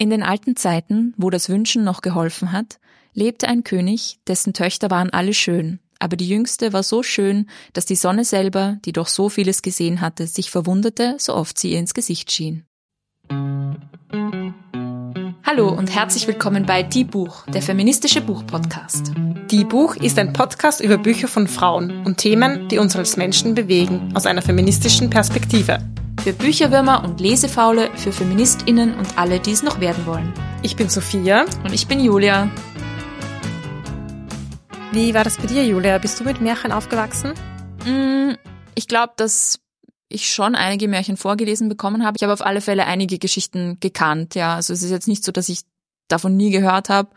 In den alten Zeiten, wo das Wünschen noch geholfen hat, lebte ein König, dessen Töchter waren alle schön, aber die jüngste war so schön, dass die Sonne selber, die doch so vieles gesehen hatte, sich verwunderte, so oft sie ihr ins Gesicht schien. Hallo und herzlich willkommen bei Die Buch, der feministische Buchpodcast. Die Buch ist ein Podcast über Bücher von Frauen und Themen, die uns als Menschen bewegen, aus einer feministischen Perspektive. Für Bücherwürmer und Lesefaule, für FeministInnen und alle, die es noch werden wollen. Ich bin Sophia. Und ich bin Julia. Wie war das bei dir, Julia? Bist du mit Märchen aufgewachsen? Mm, ich glaube, dass ich schon einige Märchen vorgelesen bekommen habe. Ich habe auf alle Fälle einige Geschichten gekannt. Ja, also es ist jetzt nicht so, dass ich davon nie gehört habe.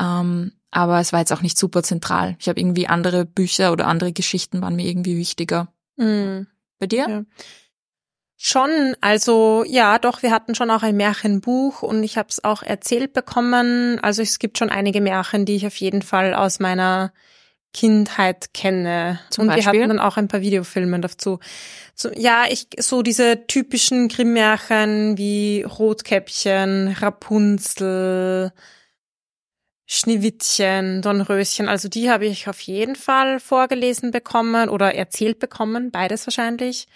Ähm, aber es war jetzt auch nicht super zentral. Ich habe irgendwie andere Bücher oder andere Geschichten waren mir irgendwie wichtiger. Mhm. Bei dir? Ja. Schon, also ja, doch, wir hatten schon auch ein Märchenbuch und ich habe es auch erzählt bekommen. Also es gibt schon einige Märchen, die ich auf jeden Fall aus meiner Kindheit kenne. Zum und Beispiel? wir hatten dann auch ein paar Videofilme dazu. So, ja, ich so diese typischen Grimm-Märchen wie Rotkäppchen, Rapunzel, Schneewittchen, Dornröschen, also die habe ich auf jeden Fall vorgelesen bekommen oder erzählt bekommen, beides wahrscheinlich.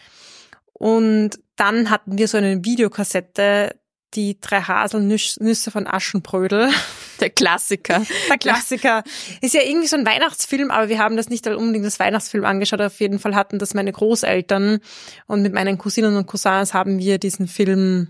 Und dann hatten wir so eine Videokassette, die drei Haselnüsse von Aschenbrödel. Der Klassiker. Der Klassiker. Ist ja irgendwie so ein Weihnachtsfilm, aber wir haben das nicht unbedingt das Weihnachtsfilm angeschaut. Auf jeden Fall hatten das meine Großeltern und mit meinen Cousinen und Cousins haben wir diesen Film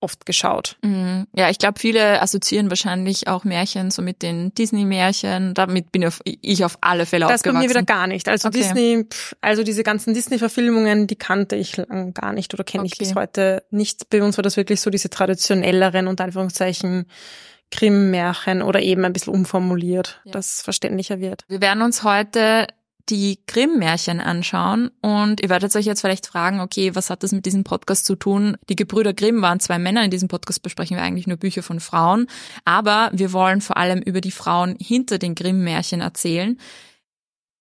oft geschaut. Mhm. Ja, ich glaube, viele assoziieren wahrscheinlich auch Märchen so mit den Disney-Märchen. Damit bin ich auf alle Fälle das aufgewachsen. Das bei mir wieder gar nicht. Also Okay. Disney, pff, also diese ganzen Disney-Verfilmungen, die kannte ich gar nicht oder kenne ich Okay. bis heute nicht. Bei uns war das wirklich so diese traditionelleren und Anführungszeichen Grimm-Märchen oder eben ein bisschen umformuliert, Ja. dass verständlicher wird. Wir werden uns heute die Grimm-Märchen anschauen und ihr werdet euch jetzt vielleicht fragen, okay, was hat das mit diesem Podcast zu tun? Die Gebrüder Grimm waren zwei Männer, in diesem Podcast besprechen wir eigentlich nur Bücher von Frauen, aber wir wollen vor allem über die Frauen hinter den Grimm-Märchen erzählen.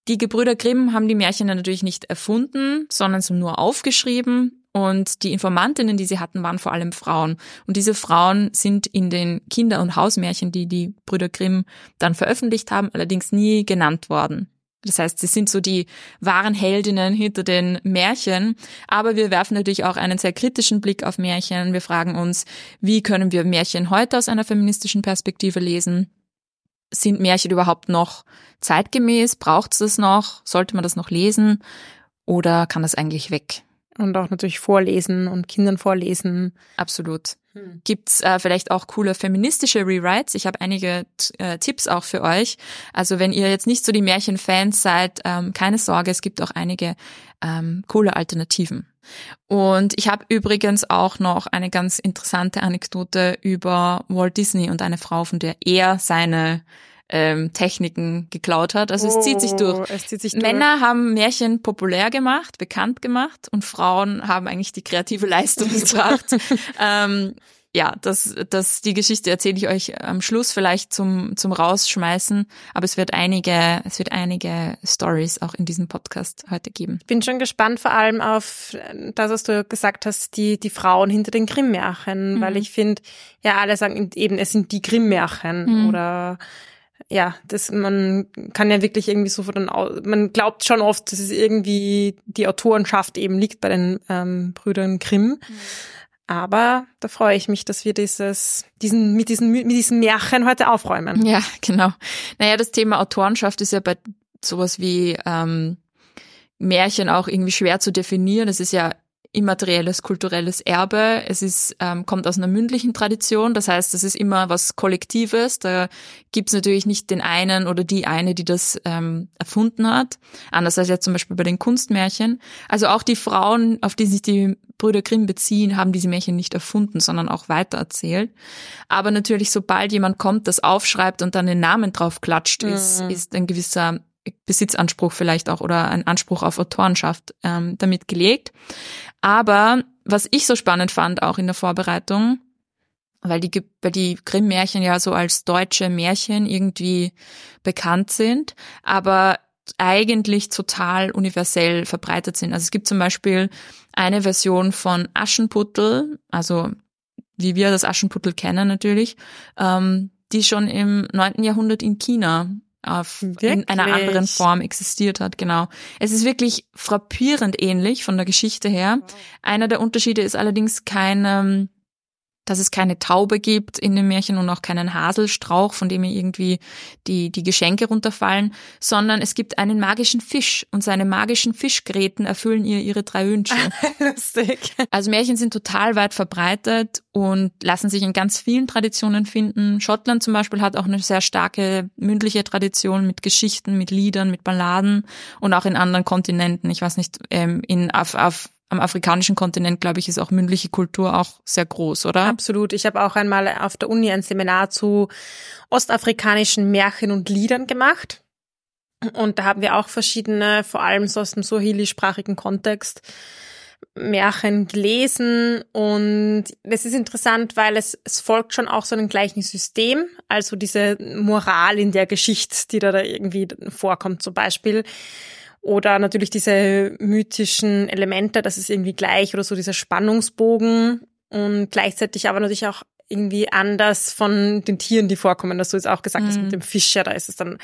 Die Gebrüder Grimm haben die Märchen natürlich nicht erfunden, sondern so nur aufgeschrieben und die Informantinnen, die sie hatten, waren vor allem Frauen. Und diese Frauen sind in den Kinder- und Hausmärchen, die die Brüder Grimm dann veröffentlicht haben, allerdings nie genannt worden. Das heißt, sie sind so die wahren Heldinnen hinter den Märchen. Aber wir werfen natürlich auch einen sehr kritischen Blick auf Märchen. Wir fragen uns, wie können wir Märchen heute aus einer feministischen Perspektive lesen? Sind Märchen überhaupt noch zeitgemäß? Braucht es das noch? Sollte man das noch lesen? Oder kann das eigentlich weg? Und auch natürlich vorlesen und Kindern vorlesen. Absolut. Gibt's äh, vielleicht auch coole feministische Rewrites? Ich habe einige äh, Tipps auch für euch. Also wenn ihr jetzt nicht so die Märchenfans seid, ähm, keine Sorge, es gibt auch einige ähm, coole Alternativen. Und ich habe übrigens auch noch eine ganz interessante Anekdote über Walt Disney und eine Frau, von der er seine ähm, Techniken geklaut hat. Also es zieht sich durch. Oh, Es zieht sich durch. Männer haben Märchen populär gemacht, bekannt gemacht und Frauen haben eigentlich die kreative Leistung gebracht. ähm, ja, das, das, die Geschichte erzähle ich euch am Schluss vielleicht zum, zum Rausschmeißen, aber es wird einige, es wird einige Stories auch in diesem Podcast heute geben. bin schon gespannt vor allem auf das, was du gesagt hast, die, die Frauen hinter den Grimm-Märchen, Mhm. weil ich finde, ja, alle sagen eben, es sind die Grimm-Märchen Mhm. oder ja, das, man kann ja wirklich irgendwie so von man glaubt schon oft, dass es irgendwie die Autorenschaft eben liegt bei den ähm, Brüdern Grimm. Aber da freue ich mich, dass wir dieses, diesen, mit diesen, mit diesen Märchen heute aufräumen. Ja, genau. Naja, das Thema Autorenschaft ist ja bei sowas wie ähm, Märchen auch irgendwie schwer zu definieren. Es ist ja immaterielles kulturelles Erbe. Es ist, ähm, kommt aus einer mündlichen Tradition. Das heißt, es ist immer was Kollektives. Da gibt's natürlich nicht den einen oder die eine, die das ähm, erfunden hat. Anders als jetzt zum Beispiel bei den Kunstmärchen. Also auch die Frauen, auf die sich die Brüder Grimm beziehen, haben diese Märchen nicht erfunden, sondern auch weitererzählt. Aber natürlich, sobald jemand kommt, das aufschreibt und dann den Namen drauf klatscht, ist, Mhm. ist ein gewisser Besitzanspruch vielleicht auch oder ein Anspruch auf Autorenschaft ähm, damit gelegt. Aber was ich so spannend fand, auch in der Vorbereitung, weil die, weil die Grimm-Märchen ja so als deutsche Märchen irgendwie bekannt sind, aber eigentlich total universell verbreitet sind. Also es gibt zum Beispiel eine Version von Aschenputtel, also wie wir das Aschenputtel kennen natürlich, ähm, die schon im neunten Jahrhundert in China auf, in einer anderen Form existiert hat, genau. Es ist wirklich frappierend ähnlich von der Geschichte her. Einer der Unterschiede ist allerdings kein, ähm, dass es keine Taube gibt in dem Märchen und auch keinen Haselstrauch, von dem irgendwie die, die Geschenke runterfallen, sondern es gibt einen magischen Fisch und seine magischen Fischgräten erfüllen ihr ihre drei Wünsche. Lustig. Also Märchen sind total weit verbreitet und lassen sich in ganz vielen Traditionen finden. Schottland zum Beispiel hat auch eine sehr starke mündliche Tradition mit Geschichten, mit Liedern, mit Balladen und auch in anderen Kontinenten. Ich weiß nicht, ähm, in auf, auf am afrikanischen Kontinent, glaube ich, ist auch mündliche Kultur auch sehr groß, oder? Absolut. Ich habe auch einmal auf der Uni ein Seminar zu ostafrikanischen Märchen und Liedern gemacht. Und da haben wir auch verschiedene, vor allem so aus dem Swahili-sprachigen Kontext, Märchen gelesen. Und es ist interessant, weil es, es folgt schon auch so einem gleichen System. Also diese Moral in der Geschichte, die da, da irgendwie vorkommt, zum Beispiel oder natürlich diese mythischen Elemente, das ist irgendwie gleich oder so dieser Spannungsbogen und gleichzeitig aber natürlich auch irgendwie anders von den Tieren, die vorkommen, dass du jetzt auch gesagt hast mit mhm. dem Fischer, da ist es dann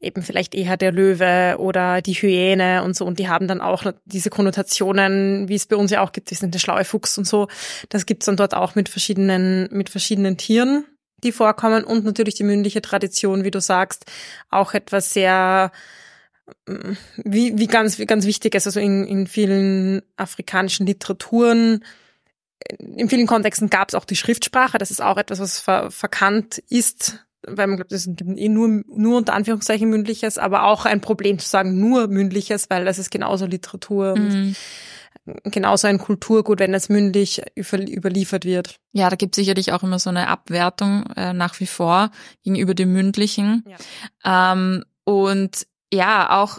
eben vielleicht eher der Löwe oder die Hyäne und so. Und die haben dann auch diese Konnotationen, wie es bei uns ja auch gibt, wir sind der schlaue Fuchs und so, das gibt's dann dort auch mit verschiedenen, mit verschiedenen Tieren, die vorkommen. Und natürlich die mündliche Tradition, wie du sagst, auch etwas sehr wie, wie ganz, wie ganz wichtig ist, also in, in vielen afrikanischen Literaturen, in vielen Kontexten gab es auch die Schriftsprache, das ist auch etwas, was ver, verkannt ist, weil man glaubt, das ist eh nur, nur unter Anführungszeichen mündliches, aber auch ein Problem zu sagen, nur mündliches, weil das ist genauso Literatur mhm. und genauso ein Kulturgut, wenn es mündlich über, überliefert wird. Ja, da gibt es sicherlich auch immer so eine Abwertung äh, nach wie vor gegenüber dem Mündlichen. Ja. Ähm, und ja, auch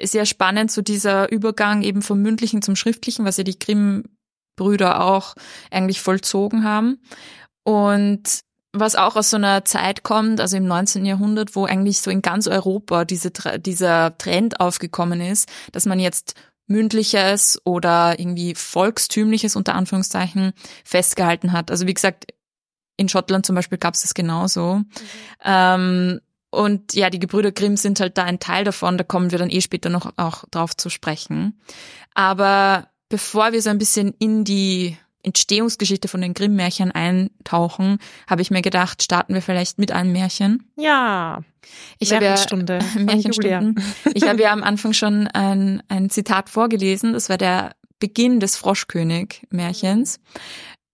sehr spannend, so dieser Übergang eben vom mündlichen zum schriftlichen, was ja die Grimm-Brüder auch eigentlich vollzogen haben. Und was auch aus so einer Zeit kommt, also im 19. Jahrhundert, wo eigentlich so in ganz Europa diese, dieser Trend aufgekommen ist, dass man jetzt mündliches oder irgendwie volkstümliches unter Anführungszeichen festgehalten hat. Also wie gesagt, in Schottland zum Beispiel gab es das genauso. Mhm. Ähm, und ja, die Gebrüder Grimm sind halt da ein Teil davon, da kommen wir dann eh später noch auch drauf zu sprechen. Aber bevor wir so ein bisschen in die Entstehungsgeschichte von den Grimm-Märchen eintauchen, habe ich mir gedacht, starten wir vielleicht mit einem Märchen. Ja. Ich habe ja, Märchenstunden. Ich habe ja am Anfang schon ein, ein Zitat vorgelesen. Das war der Beginn des Froschkönig-Märchens.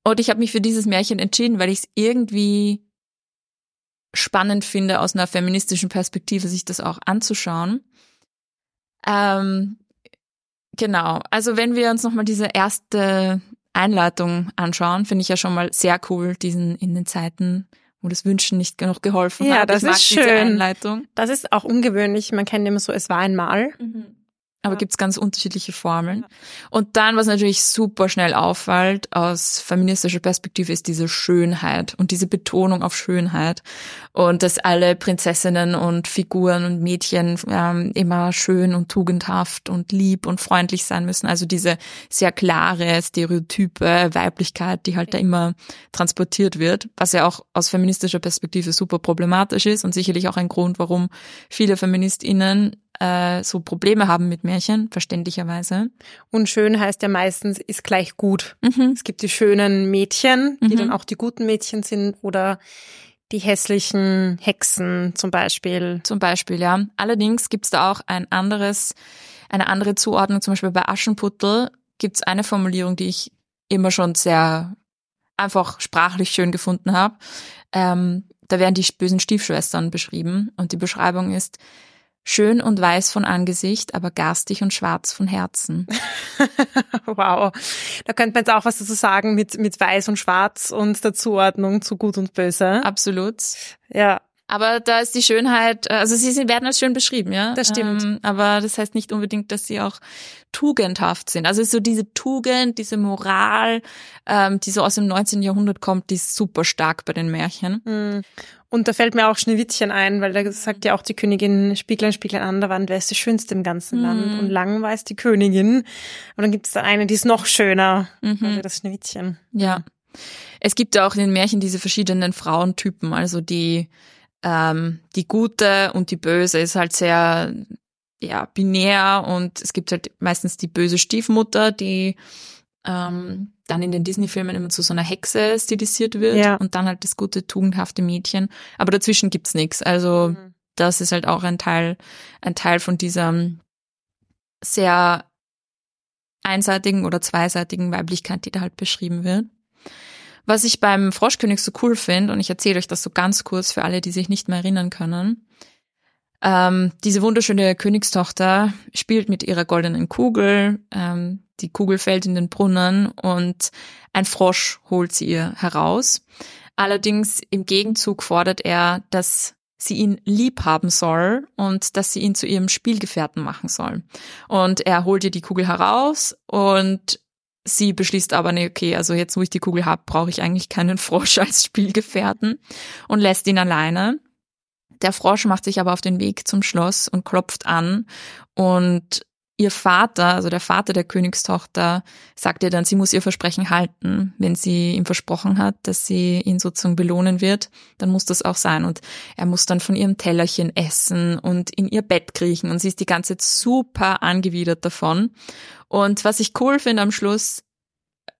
Und ich habe mich für dieses Märchen entschieden, weil ich es irgendwie spannend finde, aus einer feministischen Perspektive sich das auch anzuschauen. Ähm, genau, also wenn wir uns nochmal diese erste Einleitung anschauen, finde ich ja schon mal sehr cool, diesen in den Zeiten, wo das Wünschen nicht genug geholfen ja, hat. Ja, das ist schön. Einleitung. Das ist auch ungewöhnlich. Man kennt immer so, es war einmal. Mhm. Aber ja. gibt's ganz unterschiedliche Formeln. Ja. Und dann, was natürlich super schnell auffällt aus feministischer Perspektive, ist diese Schönheit und diese Betonung auf Schönheit. Und dass alle Prinzessinnen und Figuren und Mädchen ähm, immer schön und tugendhaft und lieb und freundlich sein müssen. Also diese sehr klare, stereotype Weiblichkeit, die halt da immer transportiert wird, was ja auch aus feministischer Perspektive super problematisch ist und sicherlich auch ein Grund, warum viele FeministInnen äh, so Probleme haben mit Märchen, verständlicherweise. Und schön heißt ja meistens, ist gleich gut. Mhm. Es gibt die schönen Mädchen, die mhm. dann auch die guten Mädchen sind oder die hässlichen Hexen zum Beispiel. Zum Beispiel, ja. Allerdings gibt's da auch ein anderes, eine andere Zuordnung. Zum Beispiel bei Aschenputtel gibt's eine Formulierung, die ich immer schon sehr einfach sprachlich schön gefunden habe. Ähm, da werden die bösen Stiefschwestern beschrieben und die Beschreibung ist, Schön und weiß von Angesicht, aber garstig und schwarz von Herzen. wow. Da könnte man jetzt auch was dazu sagen mit, mit weiß und schwarz und der Zuordnung zu gut und böse. Absolut. Ja. Aber da ist die Schönheit, äh, also sie werden als schön beschrieben, ja. Das stimmt. Ähm, aber das heißt nicht unbedingt, dass sie auch tugendhaft sind. Also so diese Tugend, diese Moral, ähm, die so aus dem 19. Jahrhundert kommt, die ist super stark bei den Märchen. Mhm. Und da fällt mir auch Schneewittchen ein, weil da sagt ja auch die Königin, Spieglein, Spieglein an der Wand, wer ist die schönste im ganzen mhm. Land? Und lang war es die Königin. Und dann gibt es da eine, die ist noch schöner, mhm. also das Schneewittchen. Ja. Es gibt ja auch in den Märchen diese verschiedenen Frauentypen, also die ähm, die gute und die böse ist halt sehr ja binär und es gibt halt meistens die böse Stiefmutter, die ähm, dann in den Disney-Filmen immer zu so einer Hexe stilisiert wird Ja. und dann halt das gute, tugendhafte Mädchen. Aber dazwischen gibt's nichts. Also Mhm. das ist halt auch ein Teil, ein Teil von dieser sehr einseitigen oder zweiseitigen Weiblichkeit, die da halt beschrieben wird. Was ich beim Froschkönig so cool finde, und ich erzähle euch das so ganz kurz für alle, die sich nicht mehr erinnern können. Ähm, diese wunderschöne Königstochter spielt mit ihrer goldenen Kugel. Ähm, die Kugel fällt in den Brunnen und ein Frosch holt sie ihr heraus. Allerdings im Gegenzug fordert er, dass sie ihn lieb haben soll und dass sie ihn zu ihrem Spielgefährten machen soll. Und er holt ihr die Kugel heraus und sie beschließt aber, nee, okay, also jetzt, wo ich die Kugel habe, brauche ich eigentlich keinen Frosch als Spielgefährten und lässt ihn alleine. Der Frosch macht sich aber auf den Weg zum Schloss und klopft an und ihr Vater, also der Vater der Königstochter, sagt ihr dann, sie muss ihr Versprechen halten. Wenn sie ihm versprochen hat, dass sie ihn sozusagen belohnen wird, dann muss das auch sein. Und er muss dann von ihrem Tellerchen essen und in ihr Bett kriechen. Und sie ist die ganze Zeit super angewidert davon. Und was ich cool finde am Schluss,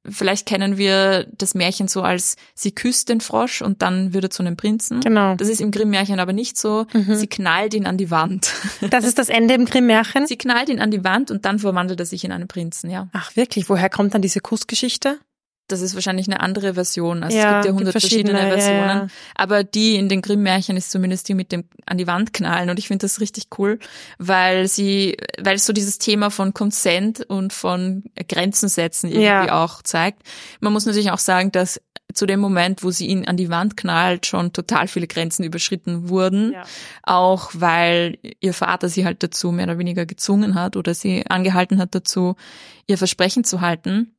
vielleicht kennen wir das Märchen so als, sie küsst den Frosch und dann wird er zu einem Prinzen. Genau. Das ist im Grimm-Märchen aber nicht so. Mhm. Sie knallt ihn an die Wand. Das ist das Ende im Grimm-Märchen? Sie knallt ihn an die Wand und dann verwandelt er sich in einen Prinzen, ja. Ach wirklich, woher kommt dann diese Kussgeschichte? Das ist wahrscheinlich eine andere Version. Also Ja, es gibt ja hundert verschiedene, verschiedene, ja, Versionen. ja. Aber die in den Grimm-Märchen ist zumindest die mit dem an die Wand knallen. Und ich finde das richtig cool, weil sie, weil es so dieses Thema von Consent und von Grenzen setzen irgendwie Ja. auch zeigt. Man muss natürlich auch sagen, dass zu dem Moment, wo sie ihn an die Wand knallt, schon total viele Grenzen überschritten wurden. Ja. Auch weil ihr Vater sie halt dazu mehr oder weniger gezwungen hat oder sie angehalten hat dazu, ihr Versprechen zu halten.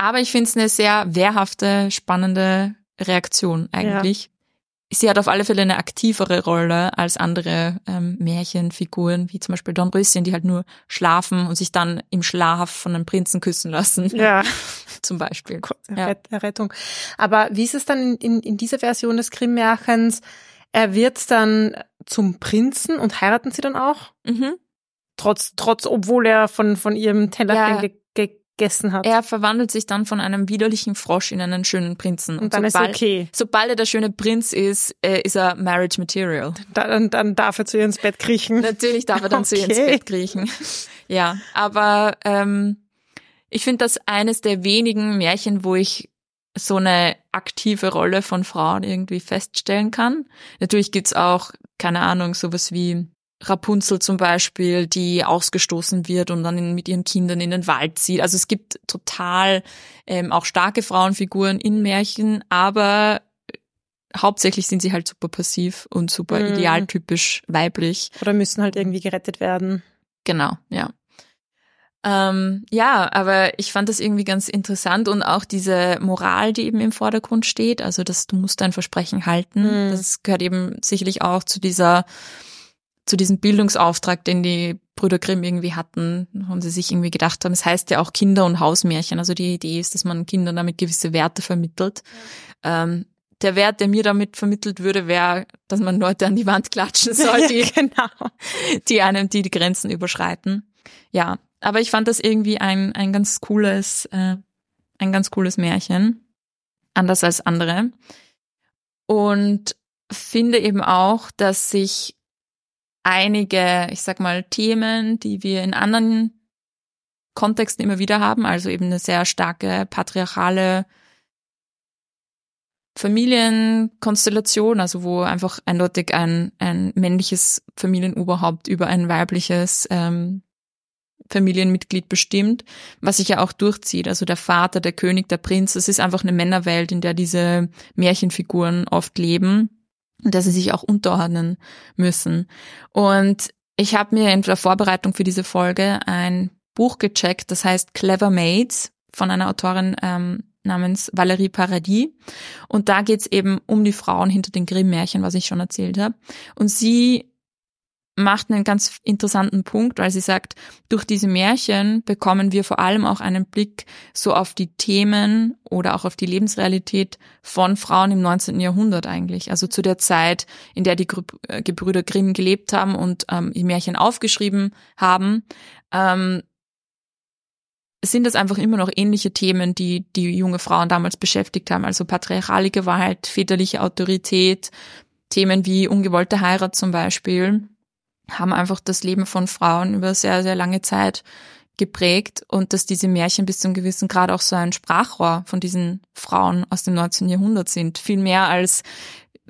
Aber ich finde es eine sehr wehrhafte, spannende Reaktion eigentlich. Sie hat auf alle Fälle eine aktivere Rolle als andere ähm, Märchenfiguren, wie zum Beispiel Dornröschen, die halt nur schlafen und sich dann im Schlaf von einem Prinzen küssen lassen, Ja, zum Beispiel. Gott, Ja. Erret Errettung. Aber wie ist es dann in, in, in dieser Version des Grimm-Märchens? Er wird dann zum Prinzen und heiraten sie dann auch? Mhm. Trotz, trotz, obwohl er von, von ihrem Tellerchen Ja. Ge gegessen hat. Er verwandelt sich dann von einem widerlichen Frosch in einen schönen Prinzen. und dann ist er sobald, okay. sobald er der schöne Prinz ist, äh, ist er Marriage Material. Dann, dann darf er zu ihr ins Bett kriechen. Natürlich darf er dann zu ihr ins Okay. Bett kriechen. Ja, aber ähm, ich finde das eines der wenigen Märchen, wo ich so eine aktive Rolle von Frauen irgendwie feststellen kann. Natürlich gibt's auch, keine Ahnung, sowas wie Rapunzel zum Beispiel, die ausgestoßen wird und dann mit ihren Kindern in den Wald zieht. Also es gibt total ähm, auch starke Frauenfiguren in Märchen, aber hauptsächlich sind sie halt super passiv und super Mhm. idealtypisch weiblich. Oder müssen halt irgendwie gerettet werden. Genau, ja. Ähm, ja, aber ich fand das irgendwie ganz interessant und auch diese Moral, die eben im Vordergrund steht, also dass du musst dein Versprechen halten, Mhm. das gehört eben sicherlich auch zu dieser, zu diesem Bildungsauftrag, den die Brüder Grimm irgendwie hatten, und sie sich irgendwie gedacht haben, es heißt ja auch Kinder- und Hausmärchen, also die Idee ist, dass man Kindern damit gewisse Werte vermittelt. Ähm, der Wert, der mir damit vermittelt würde, wäre, dass man Leute an die Wand klatschen soll, die, genau. die einem, die die Grenzen überschreiten. Ja, aber ich fand das irgendwie ein, ein ganz cooles, äh, ein ganz cooles Märchen. Anders als andere. Und finde eben auch, dass sich einige, ich sag mal, Themen, die wir in anderen Kontexten immer wieder haben, also eben eine sehr starke patriarchale Familienkonstellation, also wo einfach eindeutig ein, ein männliches Familienoberhaupt über ein weibliches ähm, Familienmitglied bestimmt, was sich ja auch durchzieht. Also der Vater, der König, der Prinz, es ist einfach eine Männerwelt, in der diese Märchenfiguren oft leben und dass sie sich auch unterordnen müssen. Und ich habe mir in der Vorbereitung für diese Folge ein Buch gecheckt, das heißt Clever Maids von einer Autorin ähm, namens Valérie Paradis. Und da geht's eben um die Frauen hinter den Grimm-Märchen, was ich schon erzählt habe. Und sie macht einen ganz interessanten Punkt, weil sie sagt, durch diese Märchen bekommen wir vor allem auch einen Blick so auf die Themen oder auch auf die Lebensrealität von Frauen im 19. Jahrhundert eigentlich. Also zu der Zeit, in der die äh, Gebrüder Grimm gelebt haben und ähm, die Märchen aufgeschrieben haben. Ähm, sind das einfach immer noch ähnliche Themen, die die junge Frauen damals beschäftigt haben. Also patriarchale Gewalt, väterliche Autorität, Themen wie ungewollte Heirat zum Beispiel haben einfach das Leben von Frauen über sehr, sehr lange Zeit geprägt und dass diese Märchen bis zu einem gewissen Grad auch so ein Sprachrohr von diesen Frauen aus dem 19. Jahrhundert sind. Viel mehr als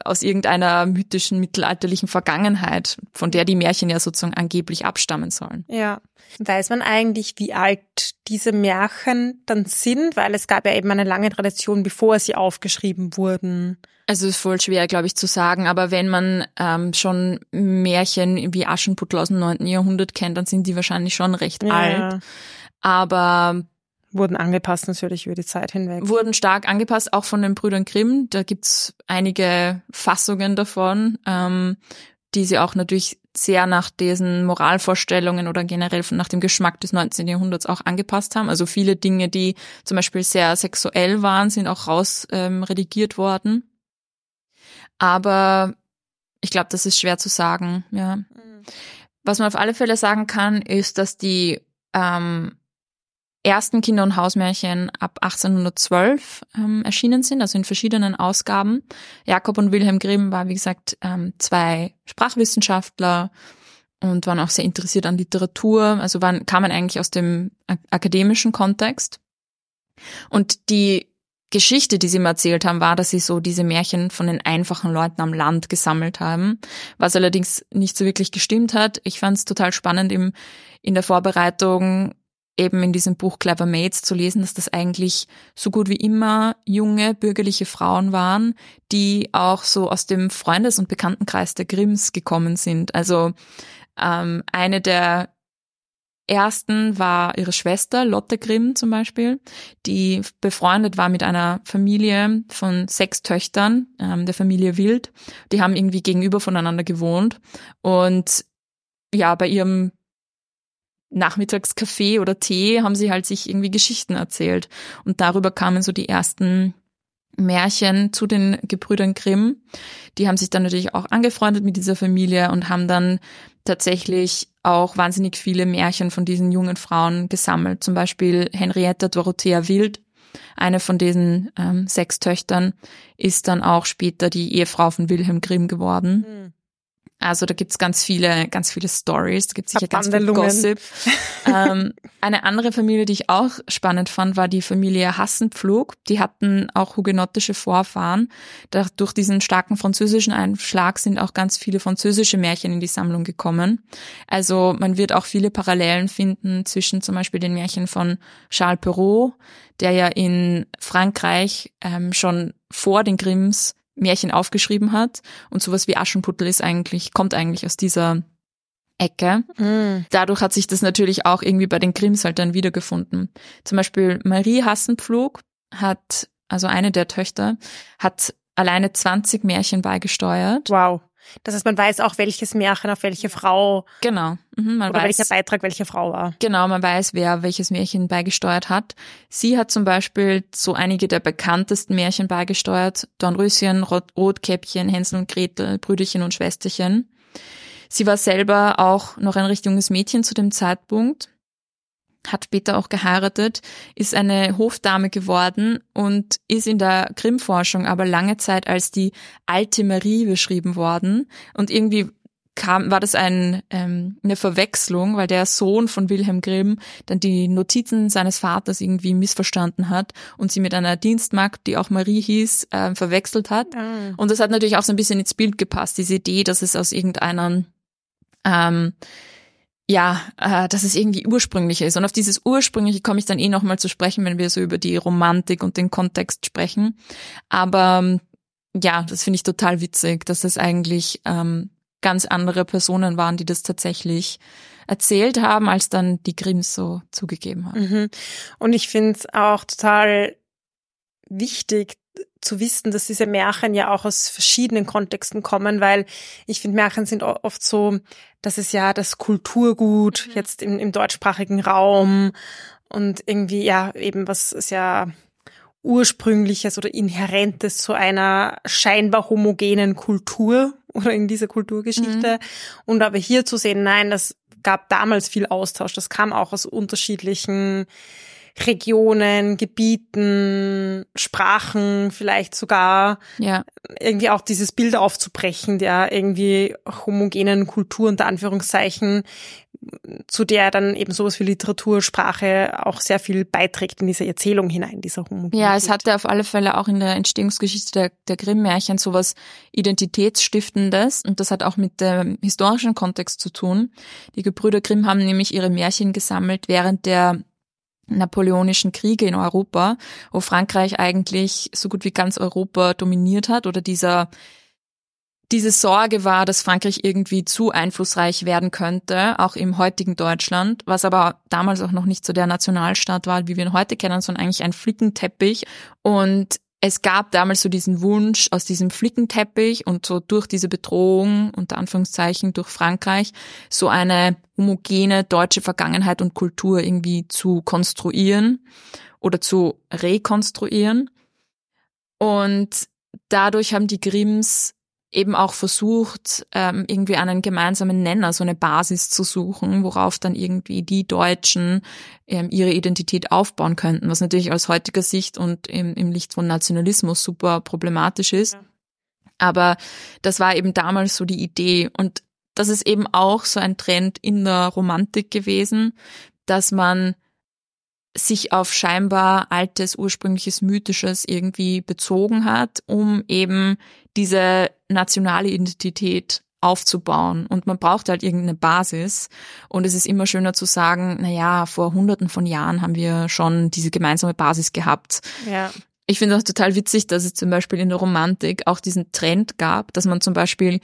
aus irgendeiner mythischen mittelalterlichen Vergangenheit, von der die Märchen ja sozusagen angeblich abstammen sollen. Ja. Weiß man eigentlich, wie alt diese Märchen dann sind? Weil es gab ja eben eine lange Tradition, bevor sie aufgeschrieben wurden. Also ist voll schwer, glaube ich, zu sagen, aber wenn man ähm, schon Märchen wie Aschenputtel aus dem 9. Jahrhundert kennt, dann sind die wahrscheinlich schon recht ja. alt. Aber wurden angepasst natürlich über die Zeit hinweg. Wurden stark angepasst, auch von den Brüdern Grimm. Da gibt's einige Fassungen davon, ähm, die sie auch natürlich sehr nach diesen Moralvorstellungen oder generell nach dem Geschmack des 19. Jahrhunderts auch angepasst haben. Also viele Dinge, die zum Beispiel sehr sexuell waren, sind auch raus ähm, redigiert worden. Aber ich glaube, das ist schwer zu sagen, ja. Mhm. Was man auf alle Fälle sagen kann, ist, dass die ähm, ersten Kinder- und Hausmärchen ab 1812 ähm, erschienen sind, also in verschiedenen Ausgaben. Jakob und Wilhelm Grimm waren, wie gesagt, ähm, zwei Sprachwissenschaftler und waren auch sehr interessiert an Literatur, also waren, kamen eigentlich aus dem akademischen Kontext. Und die Geschichte, die sie mir erzählt haben, war, dass sie so diese Märchen von den einfachen Leuten am Land gesammelt haben, was allerdings nicht so wirklich gestimmt hat. Ich fand es total spannend im, in der Vorbereitung eben in diesem Buch Clever Maids zu lesen, dass das eigentlich so gut wie immer junge bürgerliche Frauen waren, die auch so aus dem Freundes- und Bekanntenkreis der Grimms gekommen sind. Also ähm, eine der ersten war ihre Schwester Lotte Grimm zum Beispiel, die befreundet war mit einer Familie von sechs Töchtern, ähm, der Familie Wild. Die haben irgendwie gegenüber voneinander gewohnt und ja, bei ihrem Nachmittagskaffee oder Tee haben sie halt sich irgendwie Geschichten erzählt und darüber kamen so die ersten Märchen zu den Gebrüdern Grimm. Die haben sich dann natürlich auch angefreundet mit dieser Familie und haben dann tatsächlich auch wahnsinnig viele Märchen von diesen jungen Frauen gesammelt. Zum Beispiel Henrietta Dorothea Wild, eine von diesen ähm, sechs Töchtern, ist dann auch später die Ehefrau von Wilhelm Grimm geworden. Mhm. Also da gibt's ganz viele, ganz viele Stories, da gibt's sicher ganz viel Gossip. ähm, eine andere Familie, die ich auch spannend fand, war die Familie Hassenpflug. Die hatten auch hugenottische Vorfahren. Da, durch diesen starken französischen Einschlag sind auch ganz viele französische Märchen in die Sammlung gekommen. Also man wird auch viele Parallelen finden zwischen zum Beispiel den Märchen von Charles Perrault, der ja in Frankreich ähm, schon vor den Grimms Märchen aufgeschrieben hat. Und sowas wie Aschenputtel ist eigentlich, kommt eigentlich aus dieser Ecke. Mm. Dadurch hat sich das natürlich auch irgendwie bei den Grimms halt dann wiedergefunden. Zum Beispiel Marie Hassenpflug hat, also eine der Töchter, hat alleine 20 Märchen beigesteuert. Wow. Das heißt, man weiß auch, welches Märchen auf welche Frau. Genau. Mhm, man oder weiß, welcher Beitrag welche Frau war. Genau, man weiß, wer welches Märchen beigesteuert hat. Sie hat zum Beispiel so einige der bekanntesten Märchen beigesteuert. Dornröschen, Rot Rotkäppchen, Hänsel und Gretel, Brüderchen und Schwesterchen. Sie war selber auch noch ein recht junges Mädchen zu dem Zeitpunkt hat später auch geheiratet, ist eine Hofdame geworden und ist in der Grimm-Forschung aber lange Zeit als die alte Marie beschrieben worden. Und irgendwie kam, war das ein, ähm, eine Verwechslung, weil der Sohn von Wilhelm Grimm dann die Notizen seines Vaters irgendwie missverstanden hat und sie mit einer Dienstmagd, die auch Marie hieß, äh, verwechselt hat. Ah. Und das hat natürlich auch so ein bisschen ins Bild gepasst, diese Idee, dass es aus irgendeiner ähm, ja, äh, dass es irgendwie ursprünglich ist. Und auf dieses Ursprüngliche komme ich dann eh nochmal zu sprechen, wenn wir so über die Romantik und den Kontext sprechen. Aber ähm, ja, das finde ich total witzig, dass es eigentlich ähm, ganz andere Personen waren, die das tatsächlich erzählt haben, als dann die Grimms so zugegeben haben. Mhm. Und ich finde es auch total wichtig, zu wissen, dass diese Märchen ja auch aus verschiedenen Kontexten kommen, weil ich finde, Märchen sind oft so, dass es ja das Kulturgut mhm. jetzt im, im deutschsprachigen Raum und irgendwie ja eben was ist ja ursprüngliches oder inhärentes zu einer scheinbar homogenen Kultur oder in dieser Kulturgeschichte. Mhm. Und aber hier zu sehen, nein, das gab damals viel Austausch. Das kam auch aus unterschiedlichen Regionen, Gebieten, Sprachen, vielleicht sogar ja. irgendwie auch dieses Bild aufzubrechen der irgendwie homogenen Kultur unter Anführungszeichen, zu der dann eben sowas wie Literatur, Sprache auch sehr viel beiträgt in diese Erzählung hinein, dieser Homogenität. Ja, es hatte auf alle Fälle auch in der Entstehungsgeschichte der, der Grimm-Märchen sowas Identitätsstiftendes und das hat auch mit dem historischen Kontext zu tun. Die Gebrüder Grimm haben nämlich ihre Märchen gesammelt während der napoleonischen Kriege in Europa, wo Frankreich eigentlich so gut wie ganz Europa dominiert hat oder dieser diese Sorge war, dass Frankreich irgendwie zu einflussreich werden könnte, auch im heutigen Deutschland, was aber damals auch noch nicht so der Nationalstaat war, wie wir ihn heute kennen, sondern eigentlich ein Flickenteppich. Und es gab damals so diesen Wunsch, aus diesem Flickenteppich und so durch diese Bedrohung, unter Anführungszeichen, durch Frankreich, so eine homogene deutsche Vergangenheit und Kultur irgendwie zu konstruieren oder zu rekonstruieren. Und dadurch haben die Grimms eben auch versucht, ähm, irgendwie einen gemeinsamen Nenner, so eine Basis zu suchen, worauf dann irgendwie die Deutschen ähm, ihre Identität aufbauen könnten, was natürlich aus heutiger Sicht und im, im Licht von Nationalismus super problematisch ist. Ja. Aber das war eben damals so die Idee. Und das ist eben auch so ein Trend in der Romantik gewesen, dass man sich auf scheinbar altes, ursprüngliches, mythisches irgendwie bezogen hat, um eben diese nationale Identität aufzubauen. Und man braucht halt irgendeine Basis. Und es ist immer schöner zu sagen, na ja, vor hunderten von Jahren haben wir schon diese gemeinsame Basis gehabt. Ja. Ich finde auch total witzig, dass es zum Beispiel in der Romantik auch diesen Trend gab, dass man zum Beispiel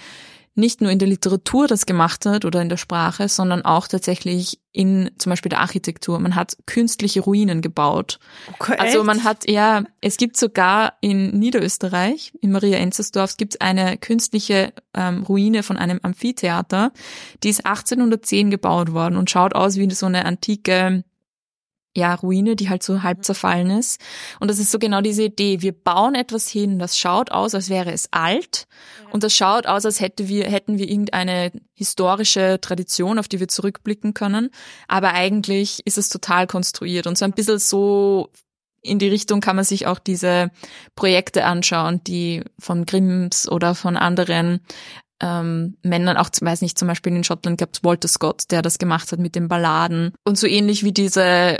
nicht nur in der Literatur das gemacht hat oder in der Sprache, sondern auch tatsächlich in zum Beispiel der Architektur. Man hat künstliche Ruinen gebaut. Okay, also man hat, ja, es gibt sogar in Niederösterreich, in Maria Enzersdorf, gibt es eine künstliche ähm, Ruine von einem Amphitheater. Die ist 1810 gebaut worden und schaut aus wie so eine antike ja, Ruine, die halt so halb zerfallen ist. Und das ist so genau diese Idee. Wir bauen etwas hin, das schaut aus, als wäre es alt. Ja. Und das schaut aus, als hätte wir, hätten wir irgendeine historische Tradition, auf die wir zurückblicken können. Aber eigentlich ist es total konstruiert. Und so ein bisschen so in die Richtung kann man sich auch diese Projekte anschauen, die von Grimms oder von anderen ähm, Männern, auch weiß nicht, zum Beispiel in Schottland gab es Walter Scott, der das gemacht hat mit den Balladen. Und so ähnlich wie diese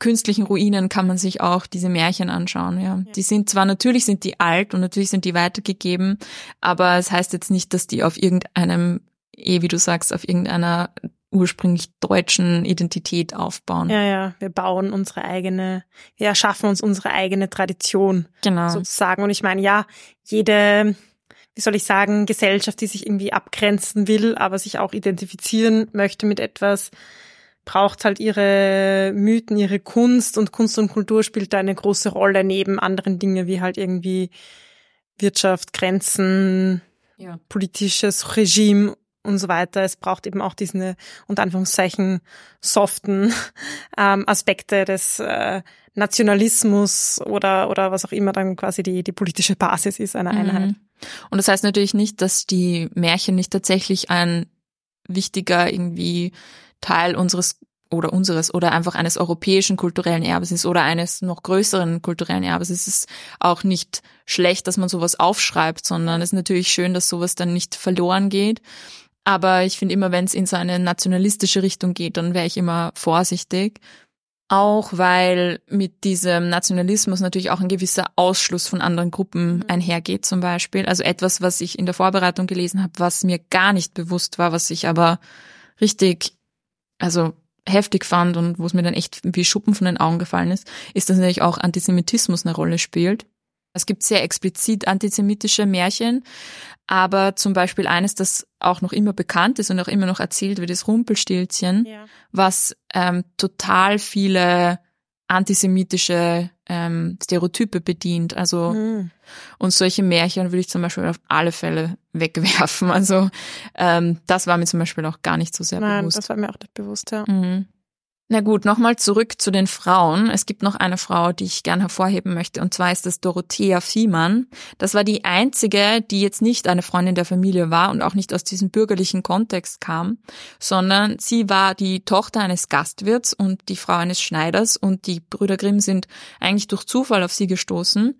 künstlichen Ruinen kann man sich auch diese Märchen anschauen, ja. Die sind zwar natürlich sind die alt und natürlich sind die weitergegeben, aber es heißt jetzt nicht, dass die auf irgendeinem, eh wie du sagst, auf irgendeiner ursprünglich deutschen Identität aufbauen. Ja, ja, wir bauen unsere eigene, wir erschaffen uns unsere eigene Tradition. Genau. Sozusagen. Und ich meine, ja, jede, wie soll ich sagen, Gesellschaft, die sich irgendwie abgrenzen will, aber sich auch identifizieren möchte mit etwas, braucht halt ihre Mythen, ihre Kunst und Kunst und Kultur spielt da eine große Rolle neben anderen Dingen wie halt irgendwie Wirtschaft, Grenzen, ja. politisches Regime und so weiter. Es braucht eben auch diese unter Anführungszeichen soften ähm, Aspekte des äh, Nationalismus oder oder was auch immer dann quasi die die politische Basis ist einer Einheit. Mhm. Und das heißt natürlich nicht, dass die Märchen nicht tatsächlich ein wichtiger irgendwie Teil unseres oder unseres oder einfach eines europäischen kulturellen Erbes ist oder eines noch größeren kulturellen Erbes. Es ist auch nicht schlecht, dass man sowas aufschreibt, sondern es ist natürlich schön, dass sowas dann nicht verloren geht. Aber ich finde immer, wenn es in so eine nationalistische Richtung geht, dann wäre ich immer vorsichtig. Auch weil mit diesem Nationalismus natürlich auch ein gewisser Ausschluss von anderen Gruppen mhm. einhergeht zum Beispiel. Also etwas, was ich in der Vorbereitung gelesen habe, was mir gar nicht bewusst war, was ich aber richtig also heftig fand und wo es mir dann echt wie Schuppen von den Augen gefallen ist, ist, dass natürlich auch Antisemitismus eine Rolle spielt. Es gibt sehr explizit antisemitische Märchen, aber zum Beispiel eines, das auch noch immer bekannt ist und auch immer noch erzählt wird, ist Rumpelstilzchen, ja. was ähm, total viele antisemitische ähm, Stereotype bedient. Also Mhm. und solche Märchen würde ich zum Beispiel auf alle Fälle wegwerfen. Also ähm, das war mir zum Beispiel auch gar nicht so sehr Nein, bewusst. das war mir auch nicht bewusst, ja. Mhm. Na gut, nochmal zurück zu den Frauen. Es gibt noch eine Frau, die ich gern hervorheben möchte, und zwar ist das Dorothea Fiemann. Das war die einzige, die jetzt nicht eine Freundin der Familie war und auch nicht aus diesem bürgerlichen Kontext kam, sondern sie war die Tochter eines Gastwirts und die Frau eines Schneiders und die Brüder Grimm sind eigentlich durch Zufall auf sie gestoßen.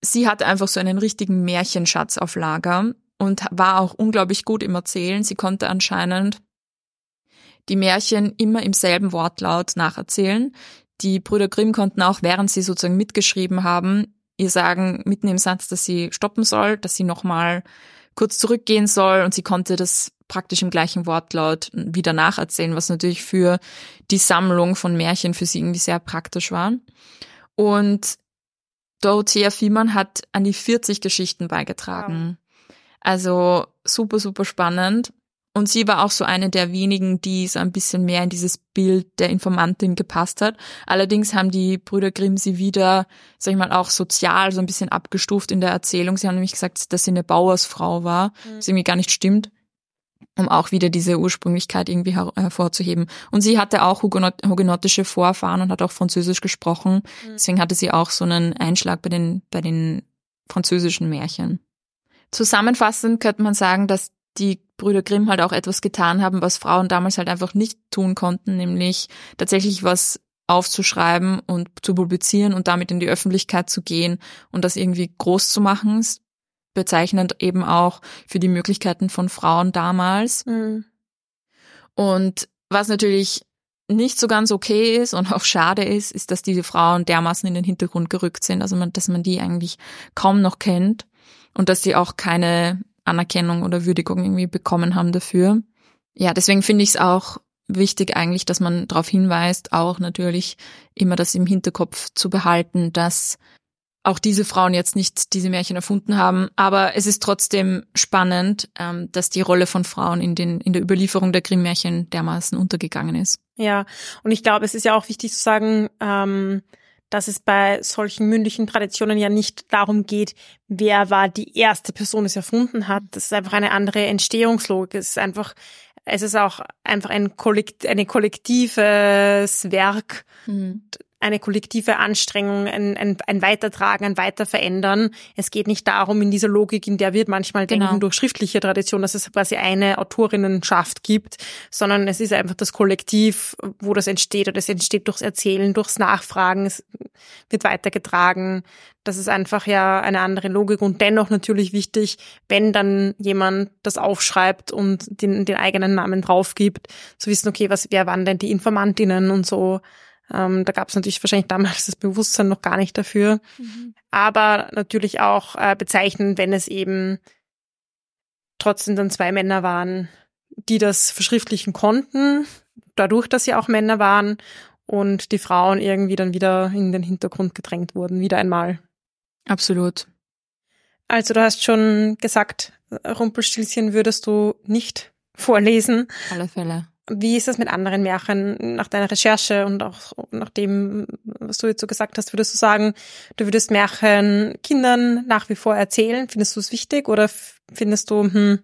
Sie hatte einfach so einen richtigen Märchenschatz auf Lager und war auch unglaublich gut im Erzählen. Sie konnte anscheinend die Märchen immer im selben Wortlaut nacherzählen. Die Brüder Grimm konnten auch, während sie sozusagen mitgeschrieben haben, ihr sagen mitten im Satz, dass sie stoppen soll, dass sie nochmal kurz zurückgehen soll und sie konnte das praktisch im gleichen Wortlaut wieder nacherzählen, was natürlich für die Sammlung von Märchen für sie irgendwie sehr praktisch war. Und Dorothea Fiemann hat an die 40 Geschichten beigetragen. Also super, super spannend. Und sie war auch so eine der wenigen, die so ein bisschen mehr in dieses Bild der Informantin gepasst hat. Allerdings haben die Brüder Grimm sie wieder, sag ich mal, auch sozial so ein bisschen abgestuft in der Erzählung. Sie haben nämlich gesagt, dass sie eine Bauersfrau war, was irgendwie gar nicht stimmt, um auch wieder diese Ursprünglichkeit irgendwie her hervorzuheben. Und sie hatte auch Hugenot hugenottische Vorfahren und hat auch Französisch gesprochen. Deswegen hatte sie auch so einen Einschlag bei den, bei den französischen Märchen. Zusammenfassend könnte man sagen, dass die Brüder Grimm halt auch etwas getan haben, was Frauen damals halt einfach nicht tun konnten, nämlich tatsächlich was aufzuschreiben und zu publizieren und damit in die Öffentlichkeit zu gehen und das irgendwie groß zu machen. Ist bezeichnend eben auch für die Möglichkeiten von Frauen damals. Mhm. Und was natürlich nicht so ganz okay ist und auch schade ist, ist, dass diese Frauen dermaßen in den Hintergrund gerückt sind, also man, dass man die eigentlich kaum noch kennt und dass sie auch keine Anerkennung oder Würdigung irgendwie bekommen haben dafür. Ja, deswegen finde ich es auch wichtig eigentlich, dass man darauf hinweist, auch natürlich immer das im Hinterkopf zu behalten, dass auch diese Frauen jetzt nicht diese Märchen erfunden haben, aber es ist trotzdem spannend, ähm, dass die Rolle von Frauen in, den, in der Überlieferung der Grimm-Märchen dermaßen untergegangen ist. Ja, und ich glaube, es ist ja auch wichtig zu sagen, ähm, dass es bei solchen mündlichen Traditionen ja nicht darum geht, wer war die erste Person, die es erfunden hat. Das ist einfach eine andere Entstehungslogik. Es ist einfach, es ist auch einfach ein Kollekt, eine kollektives Werk, eine kollektive Anstrengung, ein, ein, ein Weitertragen, ein Weiterverändern. Es geht nicht darum, in dieser Logik, in der wir manchmal denken, Genau. durch schriftliche Tradition, dass es quasi eine Autorinnenschaft gibt, sondern es ist einfach das Kollektiv, wo das entsteht. Und es entsteht durchs Erzählen, durchs Nachfragen, es wird weitergetragen. Das ist einfach ja eine andere Logik und dennoch natürlich wichtig, wenn dann jemand das aufschreibt und den, den eigenen Namen drauf gibt, zu wissen, okay, was, wer waren denn die Informantinnen und so. Ähm, da gab es natürlich wahrscheinlich damals das Bewusstsein noch gar nicht dafür. Aber natürlich auch äh, bezeichnend, wenn es eben trotzdem dann zwei Männer waren, die das verschriftlichen konnten, dadurch, dass sie auch Männer waren und die Frauen irgendwie dann wieder in den Hintergrund gedrängt wurden, wieder einmal. Absolut. Also du hast schon gesagt, Rumpelstilzchen würdest du nicht vorlesen. Alle Fälle. Wie ist das mit anderen Märchen nach deiner Recherche und auch nach dem, was du jetzt so gesagt hast? Würdest du sagen, du würdest Märchen Kindern nach wie vor erzählen? Findest du es wichtig oder findest du, hm,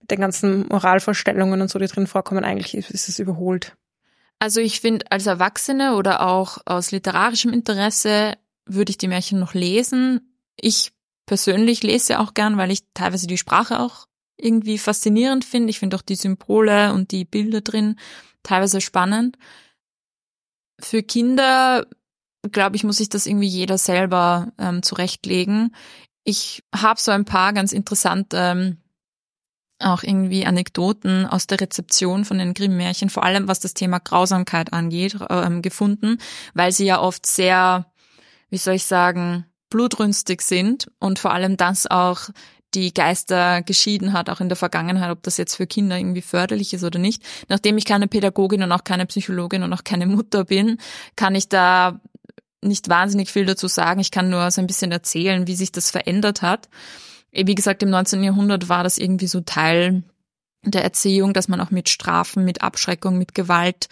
mit den ganzen Moralvorstellungen und so, die drin vorkommen, eigentlich ist es überholt? Also ich finde, als Erwachsene oder auch aus literarischem Interesse würde ich die Märchen noch lesen. Ich persönlich lese auch gern, weil ich teilweise die Sprache auch irgendwie faszinierend finde. Ich finde auch die Symbole und die Bilder drin teilweise spannend. Für Kinder, glaube ich, muss sich das irgendwie jeder selber ähm, zurechtlegen. Ich habe so ein paar ganz interessante ähm, auch irgendwie Anekdoten aus der Rezeption von den Grimm-Märchen, vor allem was das Thema Grausamkeit angeht, ähm, gefunden, weil sie ja oft sehr, wie soll ich sagen, blutrünstig sind und vor allem das auch die Geister geschieden hat, auch in der Vergangenheit, ob das jetzt für Kinder irgendwie förderlich ist oder nicht. Nachdem ich keine Pädagogin und auch keine Psychologin und auch keine Mutter bin, kann ich da nicht wahnsinnig viel dazu sagen. Ich kann nur so ein bisschen erzählen, wie sich das verändert hat. Wie gesagt, im 19. Jahrhundert war das irgendwie so Teil der Erziehung, dass man auch mit Strafen, mit Abschreckung, mit Gewalt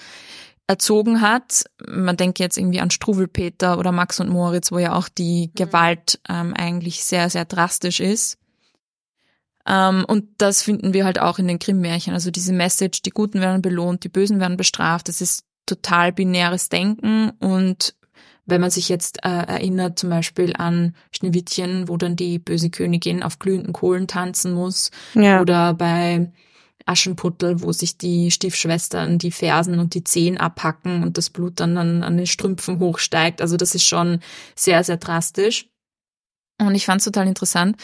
erzogen hat. Man denkt jetzt irgendwie an Struwelpeter oder Max und Moritz, wo ja auch die mhm. Gewalt ähm, eigentlich sehr, sehr drastisch ist. Ähm, und das finden wir halt auch in den Grimm-Märchen. Also diese Message, die Guten werden belohnt, die Bösen werden bestraft. Das ist total binäres Denken und wenn man sich jetzt äh, erinnert zum Beispiel an Schneewittchen, wo dann die böse Königin auf glühenden Kohlen tanzen muss, ja. oder bei Aschenputtel, wo sich die Stiefschwestern die Fersen und die Zehen abhacken und das Blut dann an, an den Strümpfen hochsteigt. Also das ist schon sehr, sehr drastisch. Und ich fand es total interessant,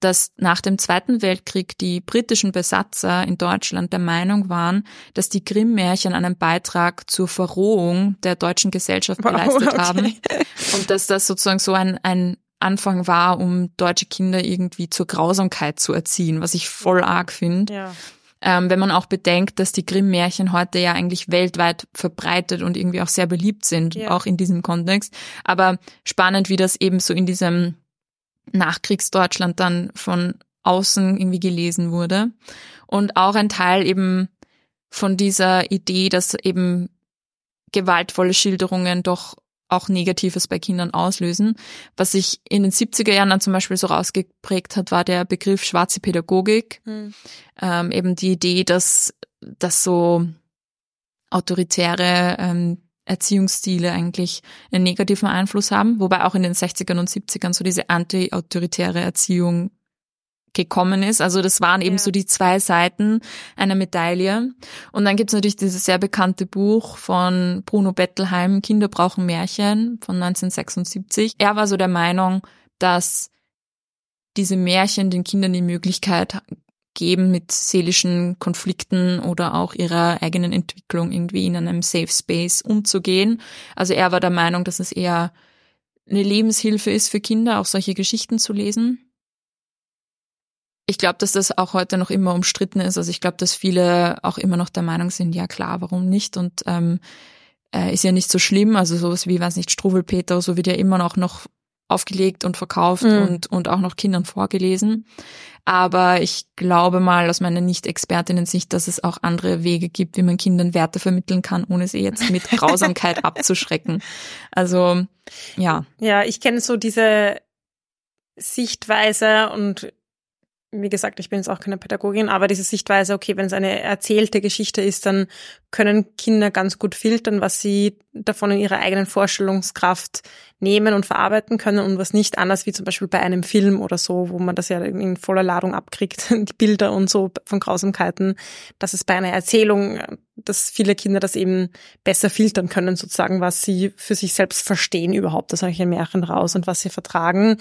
dass nach dem Zweiten Weltkrieg die britischen Besatzer in Deutschland der Meinung waren, dass die Grimm-Märchen einen Beitrag zur Verrohung der deutschen Gesellschaft geleistet wow, okay. haben und dass das sozusagen so ein, ein Anfang war, um deutsche Kinder irgendwie zur Grausamkeit zu erziehen, was ich voll arg finde. Ja. Ähm, wenn man auch bedenkt, dass die Grimm-Märchen heute ja eigentlich weltweit verbreitet und irgendwie auch sehr beliebt sind, ja. auch in diesem Kontext. Aber spannend, wie das eben so in diesem Nachkriegsdeutschland dann von außen irgendwie gelesen wurde. Und auch ein Teil eben von dieser Idee, dass eben gewaltvolle Schilderungen doch auch Negatives bei Kindern auslösen. Was sich in den 70er Jahren dann zum Beispiel so rausgeprägt hat, war der Begriff schwarze Pädagogik. Mhm. Ähm, eben die Idee, dass, dass so autoritäre ähm, Erziehungsstile eigentlich einen negativen Einfluss haben, wobei auch in den 60ern und 70ern so diese anti-autoritäre Erziehung gekommen ist. Also das waren eben ja. so die zwei Seiten einer Medaille. Und dann gibt's natürlich dieses sehr bekannte Buch von Bruno Bettelheim, Kinder brauchen Märchen von 1976. Er war so der Meinung, dass diese Märchen den Kindern die Möglichkeit geben, mit seelischen Konflikten oder auch ihrer eigenen Entwicklung irgendwie in einem Safe Space umzugehen. Also er war der Meinung, dass es eher eine Lebenshilfe ist für Kinder, auch solche Geschichten zu lesen. Ich glaube, dass das auch heute noch immer umstritten ist. Also ich glaube, dass viele auch immer noch der Meinung sind, ja klar, warum nicht? Und ähm, äh, ist ja nicht so schlimm. Also sowas wie, weiß nicht, Struwelpeter, so wird ja immer noch noch aufgelegt und verkauft mhm. und, und auch noch Kindern vorgelesen. Aber ich glaube mal aus meiner Nicht-Expertinnen-Sicht, dass es auch andere Wege gibt, wie man Kindern Werte vermitteln kann, ohne sie jetzt mit Grausamkeit abzuschrecken. Also, ja. Ja, ich kenne so diese Sichtweise und wie gesagt, ich bin jetzt auch keine Pädagogin, aber diese Sichtweise, okay, wenn es eine erzählte Geschichte ist, dann können Kinder ganz gut filtern, was sie davon in ihrer eigenen Vorstellungskraft nehmen und verarbeiten können und was nicht. Anders wie zum Beispiel bei einem Film oder so, wo man das ja in voller Ladung abkriegt, die Bilder und so von Grausamkeiten, dass es bei einer Erzählung, dass viele Kinder das eben besser filtern können, sozusagen, was sie für sich selbst verstehen überhaupt, das solche Märchen raus und was sie vertragen.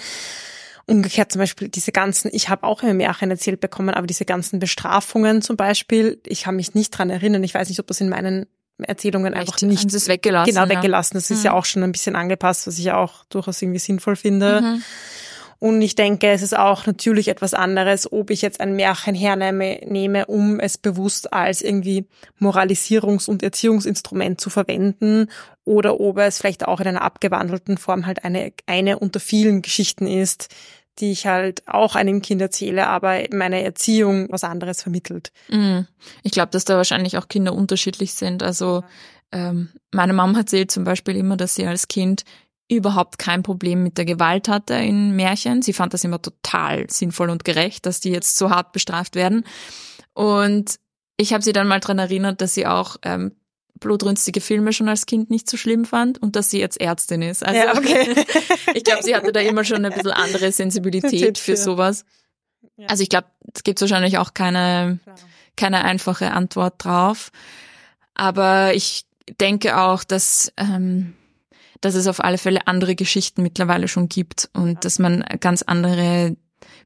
Umgekehrt zum Beispiel diese ganzen, ich habe auch immer Märchen erzählt bekommen, aber diese ganzen Bestrafungen zum Beispiel, ich kann mich nicht dran erinnern. Ich weiß nicht, ob das in meinen Erzählungen Echt? einfach nicht. Haben sie es weggelassen? Genau, weggelassen. Das ist ja mhm. auch schon ein bisschen angepasst, was ich ja auch durchaus irgendwie sinnvoll finde. Mhm. Und ich denke, es ist auch natürlich etwas anderes, ob ich jetzt ein Märchen hernehme, nehme, um es bewusst als irgendwie Moralisierungs- und Erziehungsinstrument zu verwenden oder ob es vielleicht auch in einer abgewandelten Form halt eine, eine unter vielen Geschichten ist, die ich halt auch einem Kind erzähle, aber meine Erziehung was anderes vermittelt. Mhm. Ich glaube, dass da wahrscheinlich auch Kinder unterschiedlich sind. Also ähm, meine Mama erzählt zum Beispiel immer, dass sie als Kind überhaupt kein Problem mit der Gewalt hatte in Märchen. Sie fand das immer total sinnvoll und gerecht, dass die jetzt so hart bestraft werden. Und ich habe sie dann mal dran erinnert, dass sie auch ähm, blutrünstige Filme schon als Kind nicht so schlimm fand und dass sie jetzt Ärztin ist. Also ja, okay. ich glaube, sie hatte da immer schon ein bisschen andere Sensibilität für sowas. Ja. Also ich glaube, es gibt wahrscheinlich auch keine, keine einfache Antwort drauf. Aber ich denke auch, dass, ähm, dass es auf alle Fälle andere Geschichten mittlerweile schon gibt und ja. dass man ganz andere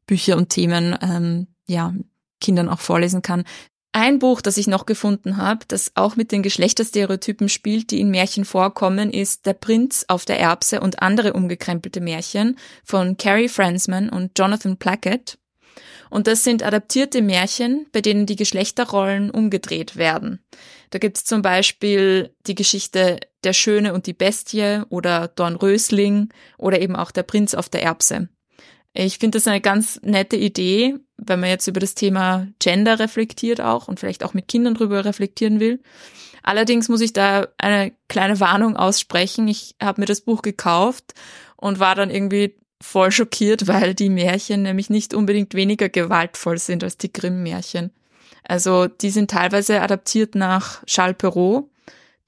Bücher und Themen ähm, ja Kindern auch vorlesen kann. Ein Buch, das ich noch gefunden habe, das auch mit den Geschlechterstereotypen spielt, die in Märchen vorkommen, ist Der Prinz auf der Erbse und andere umgekrempelte Märchen von Carrie Fransman und Jonathan Plackett. Und das sind adaptierte Märchen, bei denen die Geschlechterrollen umgedreht werden. Da gibt's zum Beispiel die Geschichte Der Schöne und die Bestie oder Dornrösling oder eben auch Der Prinz auf der Erbse. Ich finde das eine ganz nette Idee, wenn man jetzt über das Thema Gender reflektiert auch und vielleicht auch mit Kindern drüber reflektieren will. Allerdings muss ich da eine kleine Warnung aussprechen. Ich habe mir das Buch gekauft und war dann irgendwie voll schockiert, weil die Märchen nämlich nicht unbedingt weniger gewaltvoll sind als die Grimm-Märchen. Also die sind teilweise adaptiert nach Charles Perrault.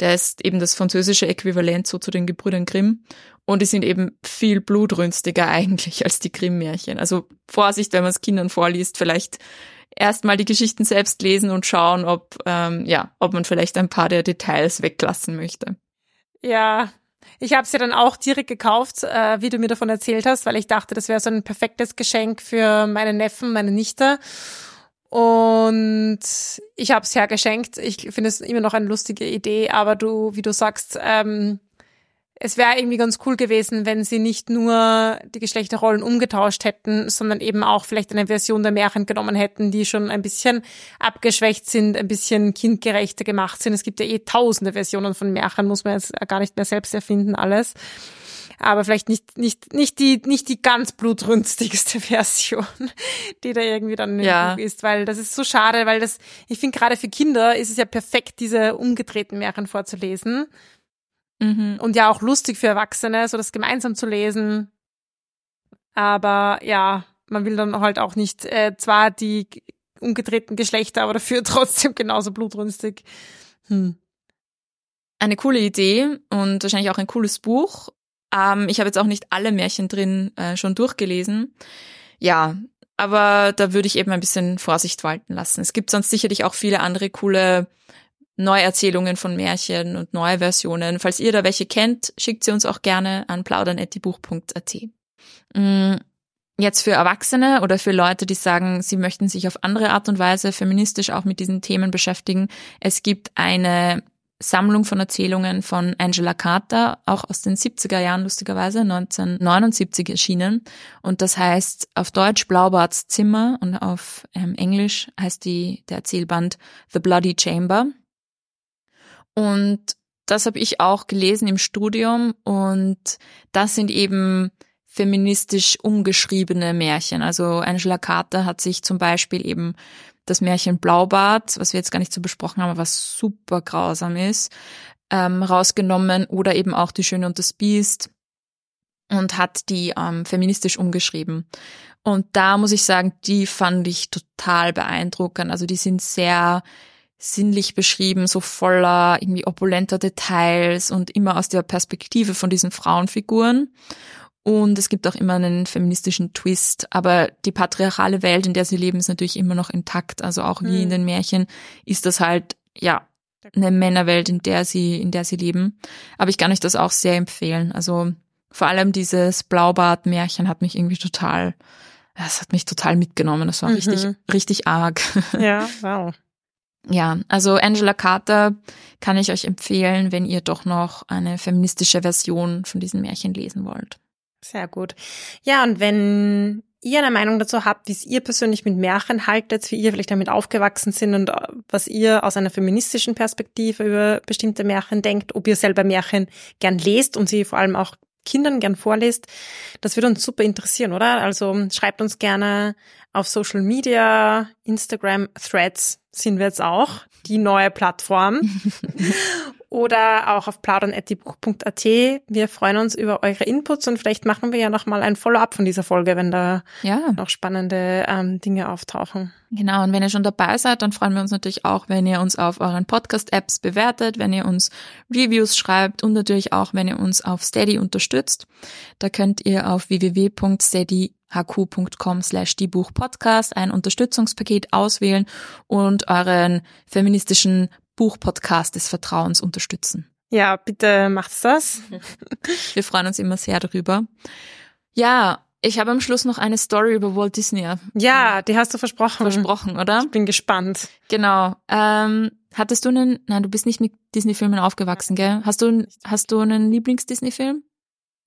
Der ist eben das französische Äquivalent so zu den Gebrüdern Grimm. Und die sind eben viel blutrünstiger eigentlich als die Grimm-Märchen. Also Vorsicht, wenn man es Kindern vorliest, vielleicht erstmal die Geschichten selbst lesen und schauen, ob, ähm, ja, ob man vielleicht ein paar der Details weglassen möchte. Ja, ich habe es ja dann auch direkt gekauft, äh, wie du mir davon erzählt hast, weil ich dachte, das wäre so ein perfektes Geschenk für meine Neffen, meine Nichte. Und ich habe es ja geschenkt. Ich finde es immer noch eine lustige Idee, aber du, wie du sagst, ähm, es wäre irgendwie ganz cool gewesen, wenn sie nicht nur die Geschlechterrollen umgetauscht hätten, sondern eben auch vielleicht eine Version der Märchen genommen hätten, die schon ein bisschen abgeschwächt sind, ein bisschen kindgerechter gemacht sind. Es gibt ja eh tausende Versionen von Märchen, muss man jetzt gar nicht mehr selbst erfinden, alles. Aber vielleicht nicht, nicht, nicht die, nicht die ganz blutrünstigste Version, die da irgendwie dann im Ja. Buch ist, weil das ist so schade, weil das, ich finde gerade für Kinder ist es ja perfekt, diese umgedrehten Märchen vorzulesen. Mhm. Und ja auch lustig für Erwachsene, so das gemeinsam zu lesen. Aber ja, man will dann halt auch nicht äh, zwar die umgedrehten Geschlechter, aber dafür trotzdem genauso blutrünstig. Hm. Eine coole Idee und wahrscheinlich auch ein cooles Buch. Ähm, ich habe jetzt auch nicht alle Märchen drin äh, schon durchgelesen. Ja, aber da würde ich eben ein bisschen Vorsicht walten lassen. Es gibt sonst sicherlich auch viele andere coole Neuerzählungen von Märchen und neue Versionen. Falls ihr da welche kennt, schickt sie uns auch gerne an plaudern.buch.at. Mm, Jetzt für Erwachsene oder für Leute, die sagen, sie möchten sich auf andere Art und Weise feministisch auch mit diesen Themen beschäftigen. Es gibt eine Sammlung von Erzählungen von Angela Carter, auch aus den 70er Jahren lustigerweise, 1979 erschienen. Und das heißt auf Deutsch Blaubarts Zimmer und auf ähm, Englisch heißt die, der Erzählband The Bloody Chamber. Und das habe ich auch gelesen im Studium und das sind eben feministisch umgeschriebene Märchen. Also Angela Carter hat sich zum Beispiel eben das Märchen Blaubart, was wir jetzt gar nicht so besprochen haben, was super grausam ist, ähm, rausgenommen oder eben auch Die Schöne und das Biest und hat die ähm, feministisch umgeschrieben. Und da muss ich sagen, die fand ich total beeindruckend. Also die sind sehr sinnlich beschrieben, so voller irgendwie opulenter Details und immer aus der Perspektive von diesen Frauenfiguren. Und es gibt auch immer einen feministischen Twist. Aber die patriarchale Welt, in der sie leben, ist natürlich immer noch intakt. Also auch wie Hm. in den Märchen ist das halt, ja, eine Männerwelt, in der sie, in der sie leben. Aber ich kann euch das auch sehr empfehlen. Also vor allem dieses Blaubart-Märchen hat mich irgendwie total, es hat mich total mitgenommen. Das war Mhm. richtig, richtig arg. Ja, wow. Ja, also Angela Carter kann ich euch empfehlen, wenn ihr doch noch eine feministische Version von diesen Märchen lesen wollt. Sehr gut. Ja, und wenn ihr eine Meinung dazu habt, wie es ihr persönlich mit Märchen haltet, wie ihr vielleicht damit aufgewachsen sind und äh, was ihr aus einer feministischen Perspektive über bestimmte Märchen denkt, ob ihr selber Märchen gern lest und sie vor allem auch Kindern gern vorlest, das würde uns super interessieren, oder? Also schreibt uns gerne auf Social Media, Instagram, Threads sind wir jetzt auch, die neue Plattform. oder auch auf plaudern.diebuch.at. Wir freuen uns über eure Inputs und vielleicht machen wir ja nochmal ein Follow-up von dieser Folge, wenn da Ja, noch spannende ähm, Dinge auftauchen. genau. Und wenn ihr schon dabei seid, dann freuen wir uns natürlich auch, wenn ihr uns auf euren Podcast-Apps bewertet, wenn ihr uns Reviews schreibt und natürlich auch, wenn ihr uns auf Steady unterstützt. Da könnt ihr auf www.steadyhq.com slash die Buchpodcast ein Unterstützungspaket auswählen und euren feministischen Buchpodcast des Vertrauens unterstützen. Ja, bitte macht's das. Wir freuen uns immer sehr darüber. Ja, ich habe am Schluss noch eine Story über Walt Disney Ja, die hast du versprochen. versprochen, oder? Ich bin gespannt. Genau. Ähm, hattest du einen, nein, du bist nicht mit Disney-Filmen aufgewachsen, gell? Hast du, hast du einen Lieblings-Disney-Film?